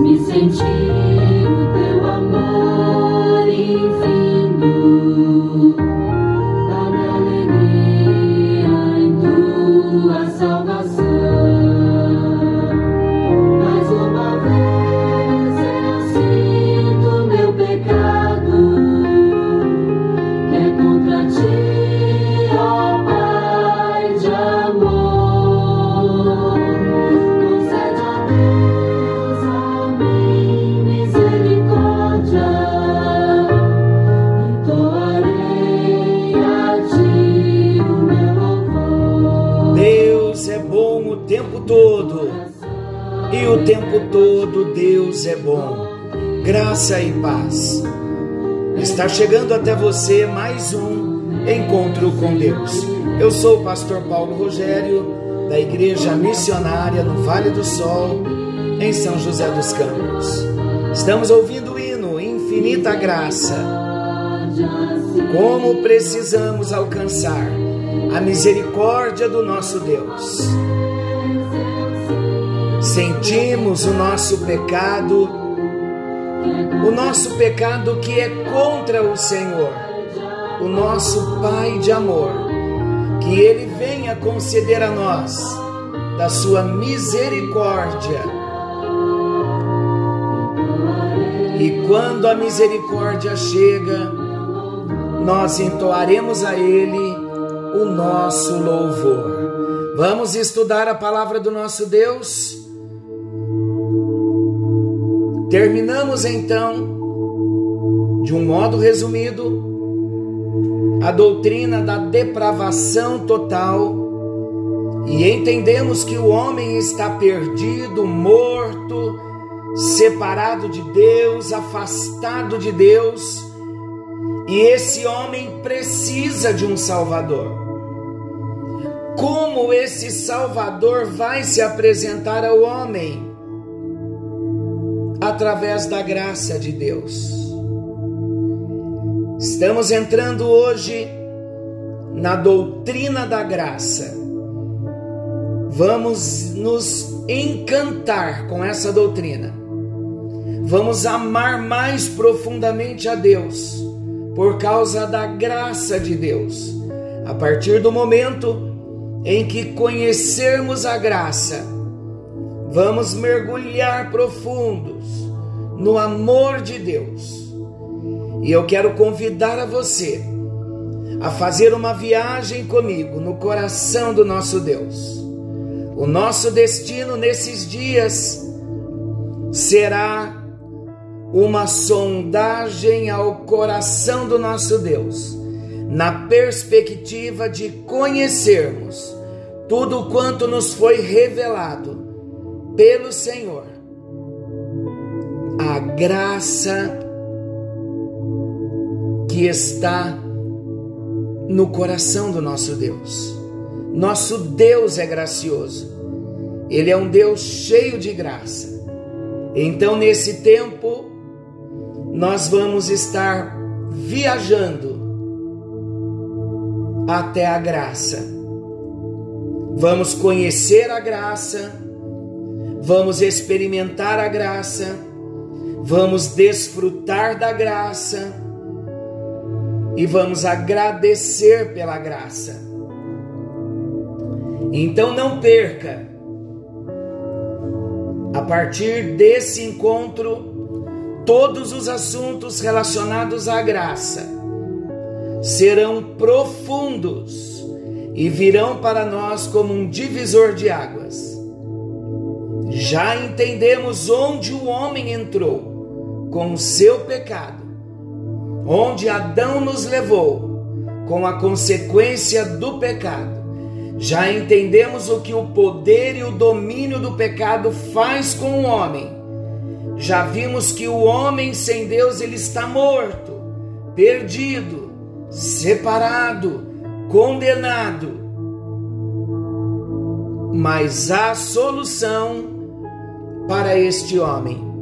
me sentir. Tempo todo Deus é bom. Graça e paz. Está chegando até você mais um encontro com Deus. Eu sou o pastor Paulo Rogério, da Igreja Missionária no Vale do Sol, em São José dos Campos. Estamos ouvindo o hino Infinita Graça. Como precisamos alcançar a misericórdia do nosso Deus sentimos o nosso pecado, o nosso pecado que é contra o Senhor, o nosso Pai de amor, que Ele venha conceder a nós da sua misericórdia. E quando a misericórdia chega, nós entoaremos a Ele o nosso louvor. Vamos estudar a palavra do nosso Deus? Terminamos então, de um modo resumido, a doutrina da depravação total e entendemos que o homem está perdido, morto, separado de Deus, afastado de Deus, e esse homem precisa de um Salvador. Como esse Salvador vai se apresentar ao homem? Através da graça de Deus. Estamos entrando hoje na doutrina da graça. Vamos nos encantar com essa doutrina. Vamos amar mais profundamente a Deus por causa da graça de Deus. A partir do momento em que conhecermos a graça, Vamos mergulhar profundos no amor de Deus. E eu quero convidar a você a fazer uma viagem comigo no coração do nosso Deus. O nosso destino nesses dias será uma sondagem ao coração do nosso Deus, na perspectiva de conhecermos tudo quanto nos foi revelado pelo Senhor a graça que está no coração do nosso Deus. Nosso Deus é gracioso, Ele é um Deus cheio de graça. Então, nesse tempo, nós vamos estar viajando até a graça. Vamos conhecer a graça vamos experimentar a graça, vamos desfrutar da graça. E vamos agradecer pela graça. Então não perca, a partir desse encontro, todos os assuntos relacionados à graça serão profundos e virão para nós como um divisor de águas já entendemos onde o homem entrou com o seu pecado, onde Adão nos levou com a consequência do pecado. Já entendemos o que o poder e o domínio do pecado faz com o homem. Já vimos que o homem sem Deus ele está morto, perdido, separado, condenado. Mas a solução para este homem.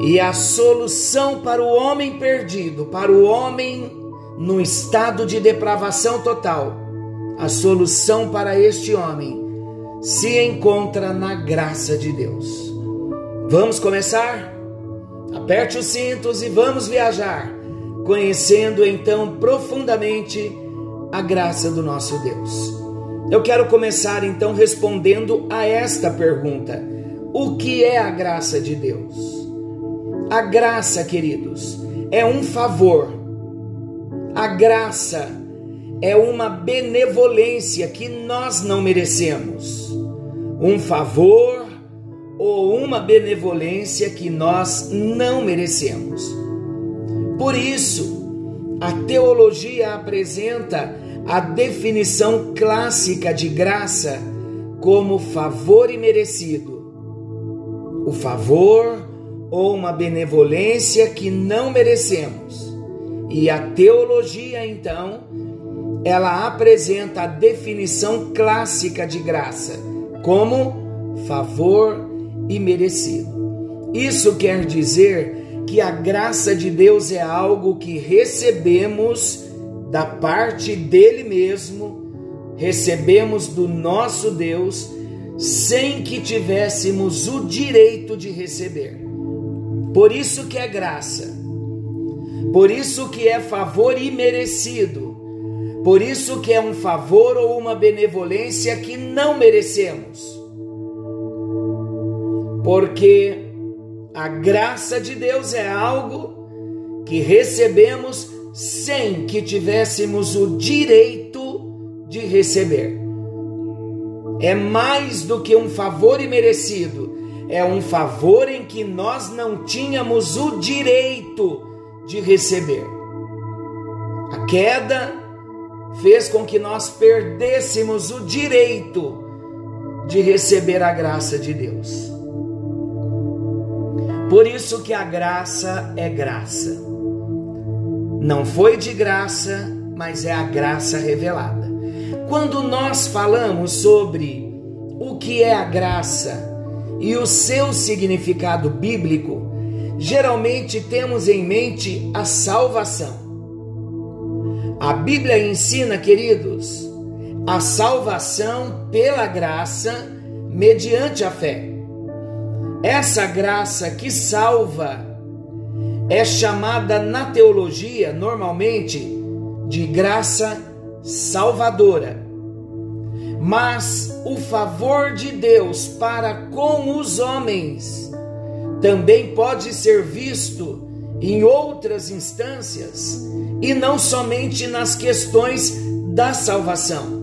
E a solução para o homem perdido, para o homem no estado de depravação total, a solução para este homem se encontra na graça de Deus. Vamos começar? Aperte os cintos e vamos viajar, conhecendo então profundamente a graça do nosso Deus. Eu quero começar então respondendo a esta pergunta: O que é a graça de Deus? A graça, queridos, é um favor. A graça é uma benevolência que nós não merecemos. Um favor ou uma benevolência que nós não merecemos. Por isso, a teologia apresenta a definição clássica de graça como favor imerecido, o favor ou uma benevolência que não merecemos. E a teologia, então, ela apresenta a definição clássica de graça como favor e merecido. Isso quer dizer que a graça de Deus é algo que recebemos da parte dele mesmo, recebemos do nosso Deus, sem que tivéssemos o direito de receber. Por isso que é graça. Por isso que é favor imerecido. Por isso que é um favor ou uma benevolência que não merecemos. Porque a graça de Deus é algo que recebemos sem que tivéssemos o direito de receber. É mais do que um favor imerecido, é um favor em que nós não tínhamos o direito de receber. A queda fez com que nós perdêssemos o direito de receber a graça de Deus. Por isso que a graça é graça. Não foi de graça, mas é a graça revelada. Quando nós falamos sobre o que é a graça e o seu significado bíblico, geralmente temos em mente a salvação. A Bíblia ensina, queridos, a salvação pela graça mediante a fé. Essa graça que salva é chamada na teologia, normalmente, de graça salvadora. Mas o favor de Deus para com os homens também pode ser visto em outras instâncias e não somente nas questões da salvação.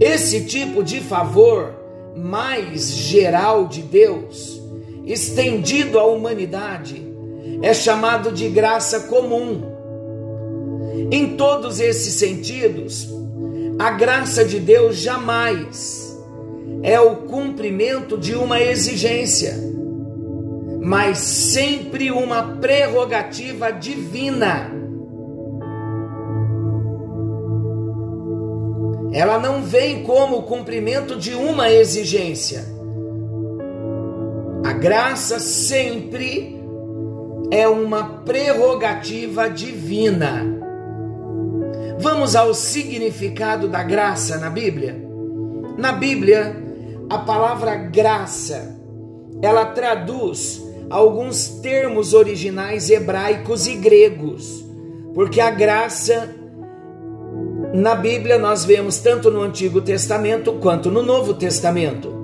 Esse tipo de favor mais geral de Deus, estendido à humanidade, é chamado de graça comum. Em todos esses sentidos, a graça de Deus jamais é o cumprimento de uma exigência, mas sempre uma prerrogativa divina ela não vem como o cumprimento de uma exigência. A graça sempre é uma prerrogativa divina. Vamos ao significado da graça na Bíblia? Na Bíblia, a palavra graça, ela traduz alguns termos originais hebraicos e gregos, porque a graça na Bíblia nós vemos tanto no Antigo Testamento quanto no Novo Testamento.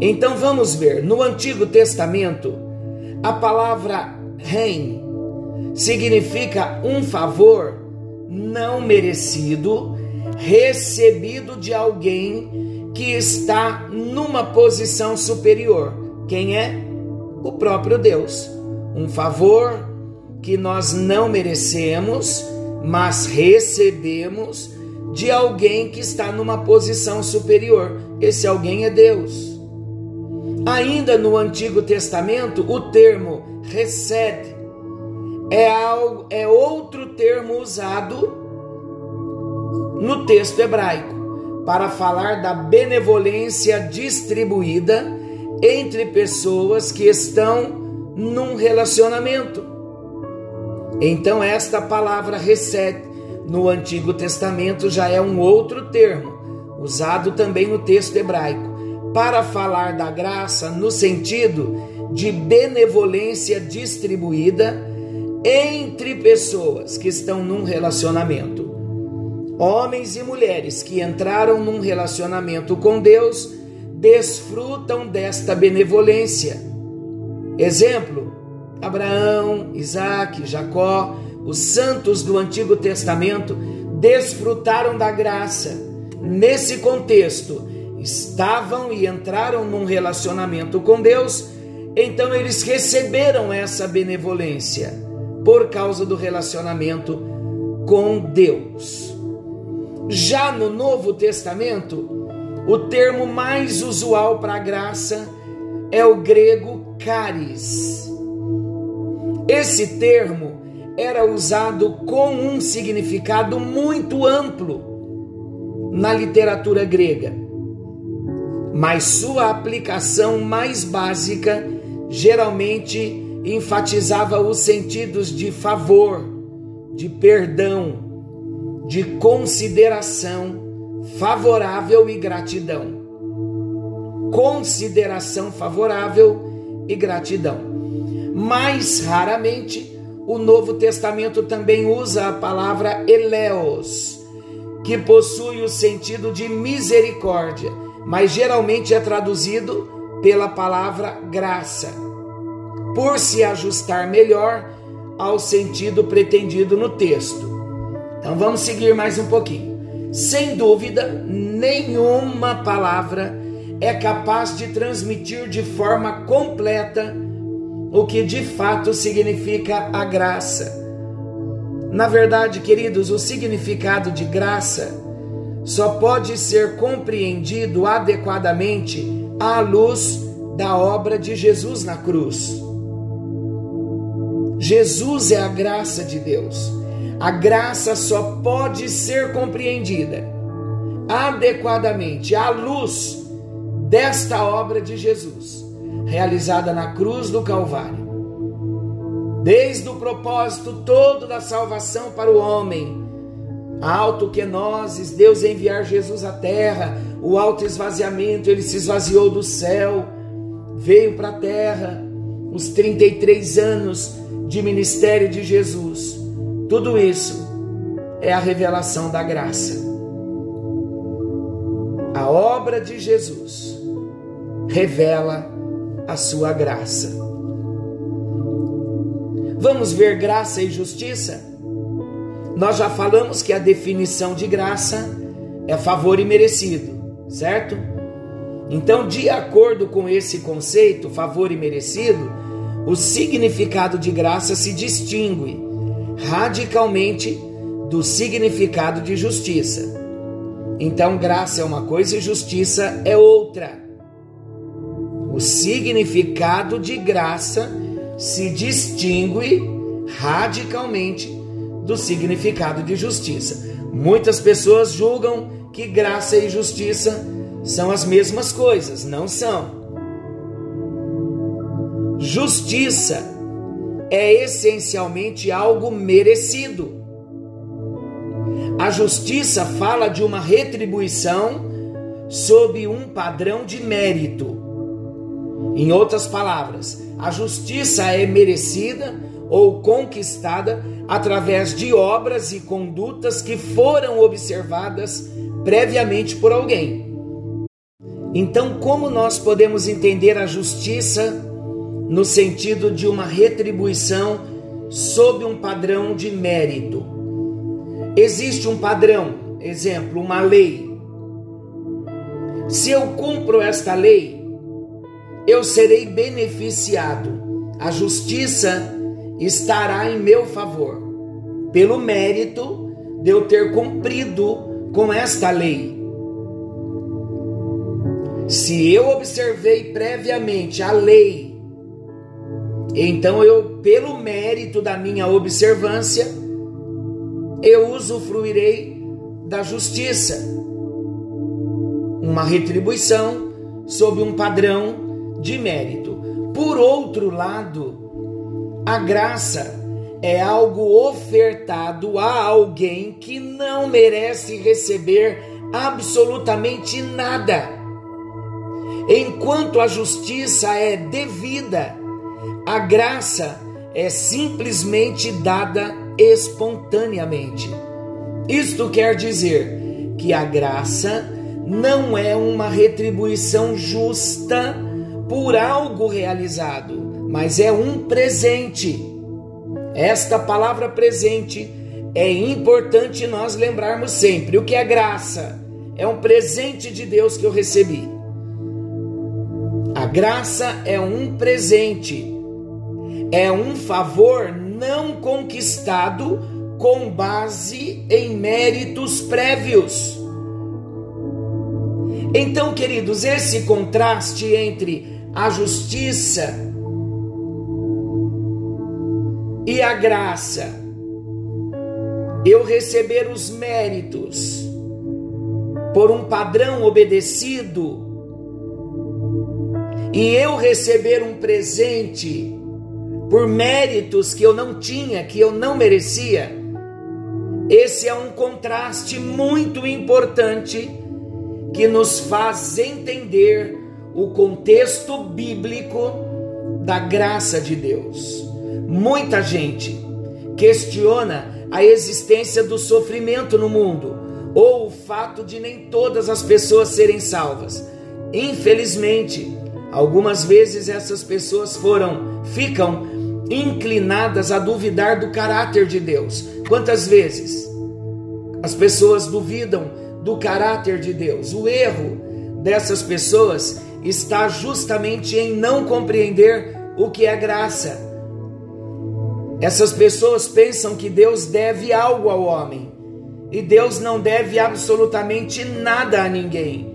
Então vamos ver, no Antigo Testamento, a palavra rein significa um favor não merecido, recebido de alguém que está numa posição superior. Quem é? O próprio Deus. Um favor que nós não merecemos mas recebemos de alguém que está numa posição superior. Esse alguém é Deus. Ainda no Antigo Testamento, o termo recebe é, algo, é outro termo usado no texto hebraico para falar da benevolência distribuída entre pessoas que estão num relacionamento. Então, esta palavra recebe no Antigo Testamento já é um outro termo, usado também no texto hebraico, para falar da graça no sentido de benevolência distribuída entre pessoas que estão num relacionamento. Homens e mulheres que entraram num relacionamento com Deus desfrutam desta benevolência. Exemplo: Abraão, Isaac, Jacó, os santos do Antigo Testamento desfrutaram da graça. Nesse contexto, estavam e entraram num relacionamento com Deus, então eles receberam essa benevolência por causa do relacionamento com Deus. Já no Novo Testamento, o termo mais usual para graça é o grego caris. Esse termo era usado com um significado muito amplo na literatura grega, mas sua aplicação mais básica geralmente enfatizava os sentidos de favor, de perdão, de consideração favorável e gratidão. Consideração favorável e gratidão. Mais raramente, o Novo Testamento também usa a palavra eleos, que possui o sentido de misericórdia, mas geralmente é traduzido pela palavra graça por se ajustar melhor ao sentido pretendido no texto. Então vamos seguir mais um pouquinho. Sem dúvida, nenhuma palavra é capaz de transmitir de forma completa o que de fato significa a graça. Na verdade, queridos, o significado de graça só pode ser compreendido adequadamente à luz da obra de Jesus na cruz. Jesus é a graça de Deus. A graça só pode ser compreendida adequadamente à luz desta obra de Jesus, realizada na cruz do Calvário. Desde o propósito todo da salvação para o homem, alto que nós, Deus enviar Jesus à terra, o alto esvaziamento, ele se esvaziou do céu, veio para a terra, os 33 anos de ministério de Jesus. Tudo isso é a revelação da graça. A obra de Jesus revela a sua graça. Vamos ver graça e justiça? Nós já falamos que a definição de graça é favor imerecido, certo? Então, de acordo com esse conceito, favor imerecido, o significado de graça se distingue radicalmente do significado de justiça. Então, graça é uma coisa e justiça é outra. O significado de graça se distingue radicalmente do significado de justiça. Muitas pessoas julgam que graça e justiça são as mesmas coisas, não são. Justiça é essencialmente algo merecido. A justiça fala de uma retribuição sob um padrão de mérito. Em outras palavras, a justiça é merecida ou conquistada através de obras e condutas que foram observadas previamente por alguém. Então, como nós podemos entender a justiça no sentido de uma retribuição sob um padrão de mérito. Existe um padrão, exemplo, uma lei. Se eu cumpro esta lei, eu serei beneficiado. A justiça estará em meu favor, pelo mérito de eu ter cumprido com esta lei. Se eu observei previamente a lei então eu, pelo mérito da minha observância, eu usufruirei da justiça, uma retribuição sob um padrão de mérito. Por outro lado, a graça é algo ofertado a alguém que não merece receber absolutamente nada. Enquanto a justiça é devida, a graça é simplesmente dada espontaneamente. Isto quer dizer que a graça não é uma retribuição justa por algo realizado, mas é um presente. Esta palavra presente é importante nós lembrarmos sempre. O que é graça? É um presente de Deus que eu recebi. A graça é um presente é um favor não conquistado com base em méritos prévios. Então, queridos, esse contraste entre a justiça e a graça, eu receber os méritos por um padrão obedecido e eu receber um presente por méritos que eu não tinha, que eu não merecia, esse é um contraste muito importante que nos faz entender o contexto bíblico da graça de Deus. Muita gente questiona a existência do sofrimento no mundo ou o fato de nem todas as pessoas serem salvas. Infelizmente, algumas vezes essas pessoas foram ficam inclinadas a duvidar do caráter de Deus. Quantas vezes as pessoas duvidam do caráter de Deus? O erro dessas pessoas está justamente em não compreender o que é graça. Essas pessoas pensam que Deus deve algo ao homem e Deus não deve absolutamente nada a ninguém.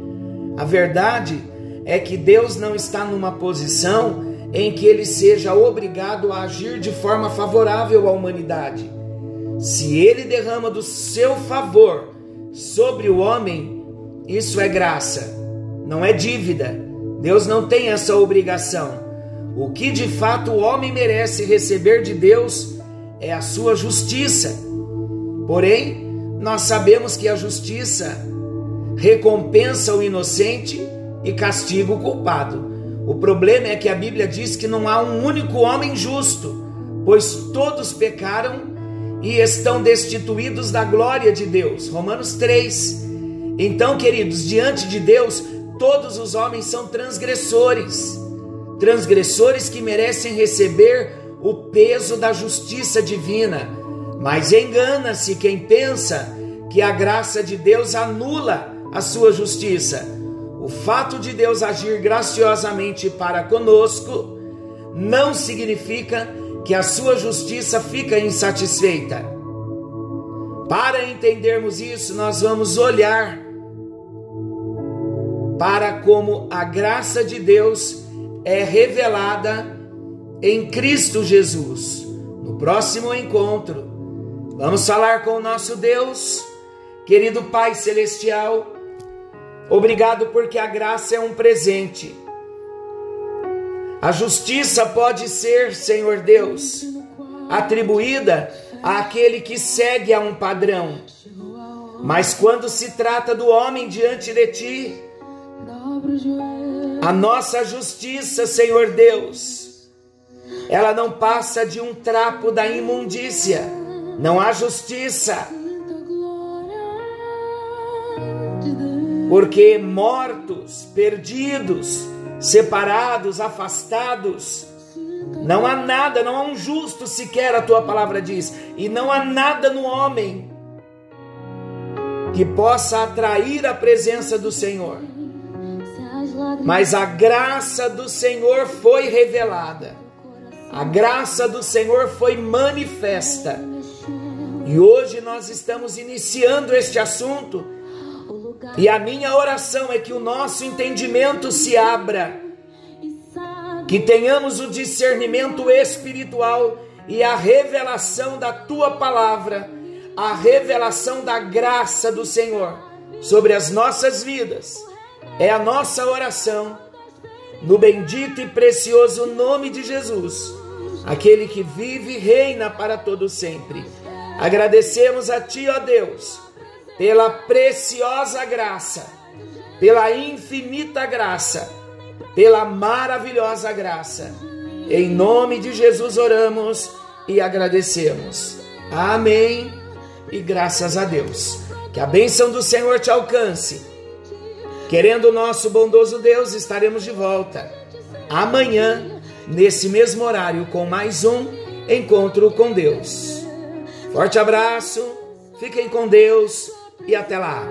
A verdade é que Deus não está numa posição em que ele seja obrigado a agir de forma favorável à humanidade. Se ele derrama do seu favor sobre o homem, isso é graça, não é dívida. Deus não tem essa obrigação. O que de fato o homem merece receber de Deus é a sua justiça. Porém, nós sabemos que a justiça recompensa o inocente e castiga o culpado. O problema é que a Bíblia diz que não há um único homem justo, pois todos pecaram e estão destituídos da glória de Deus. Romanos 3. Então, queridos, diante de Deus, todos os homens são transgressores, transgressores que merecem receber o peso da justiça divina. Mas engana-se quem pensa que a graça de Deus anula a sua justiça. O fato de Deus agir graciosamente para conosco não significa que a sua justiça fica insatisfeita. Para entendermos isso, nós vamos olhar para como a graça de Deus é revelada em Cristo Jesus. No próximo encontro, vamos falar com o nosso Deus, querido Pai Celestial. Obrigado porque a graça é um presente. A justiça pode ser, Senhor Deus, atribuída àquele que segue a um padrão. Mas quando se trata do homem diante de ti, a nossa justiça, Senhor Deus, ela não passa de um trapo da imundícia. Não há justiça. Porque mortos, perdidos, separados, afastados, não há nada, não há um justo sequer, a tua palavra diz, e não há nada no homem que possa atrair a presença do Senhor. Mas a graça do Senhor foi revelada, a graça do Senhor foi manifesta. E hoje nós estamos iniciando este assunto, e a minha oração é que o nosso entendimento se abra, que tenhamos o discernimento espiritual e a revelação da tua palavra, a revelação da graça do Senhor sobre as nossas vidas é a nossa oração, no bendito e precioso nome de Jesus, aquele que vive e reina para todo sempre. Agradecemos a Ti, ó Deus, pela preciosa graça, pela infinita graça, pela maravilhosa graça. Em nome de Jesus oramos e agradecemos. Amém. E graças a Deus. Que a bênção do Senhor te alcance Querendo o nosso bondoso Deus, estaremos de volta amanhã, nesse mesmo horário, com mais um encontro com Deus. Forte abraço, fiquem com Deus e até lá.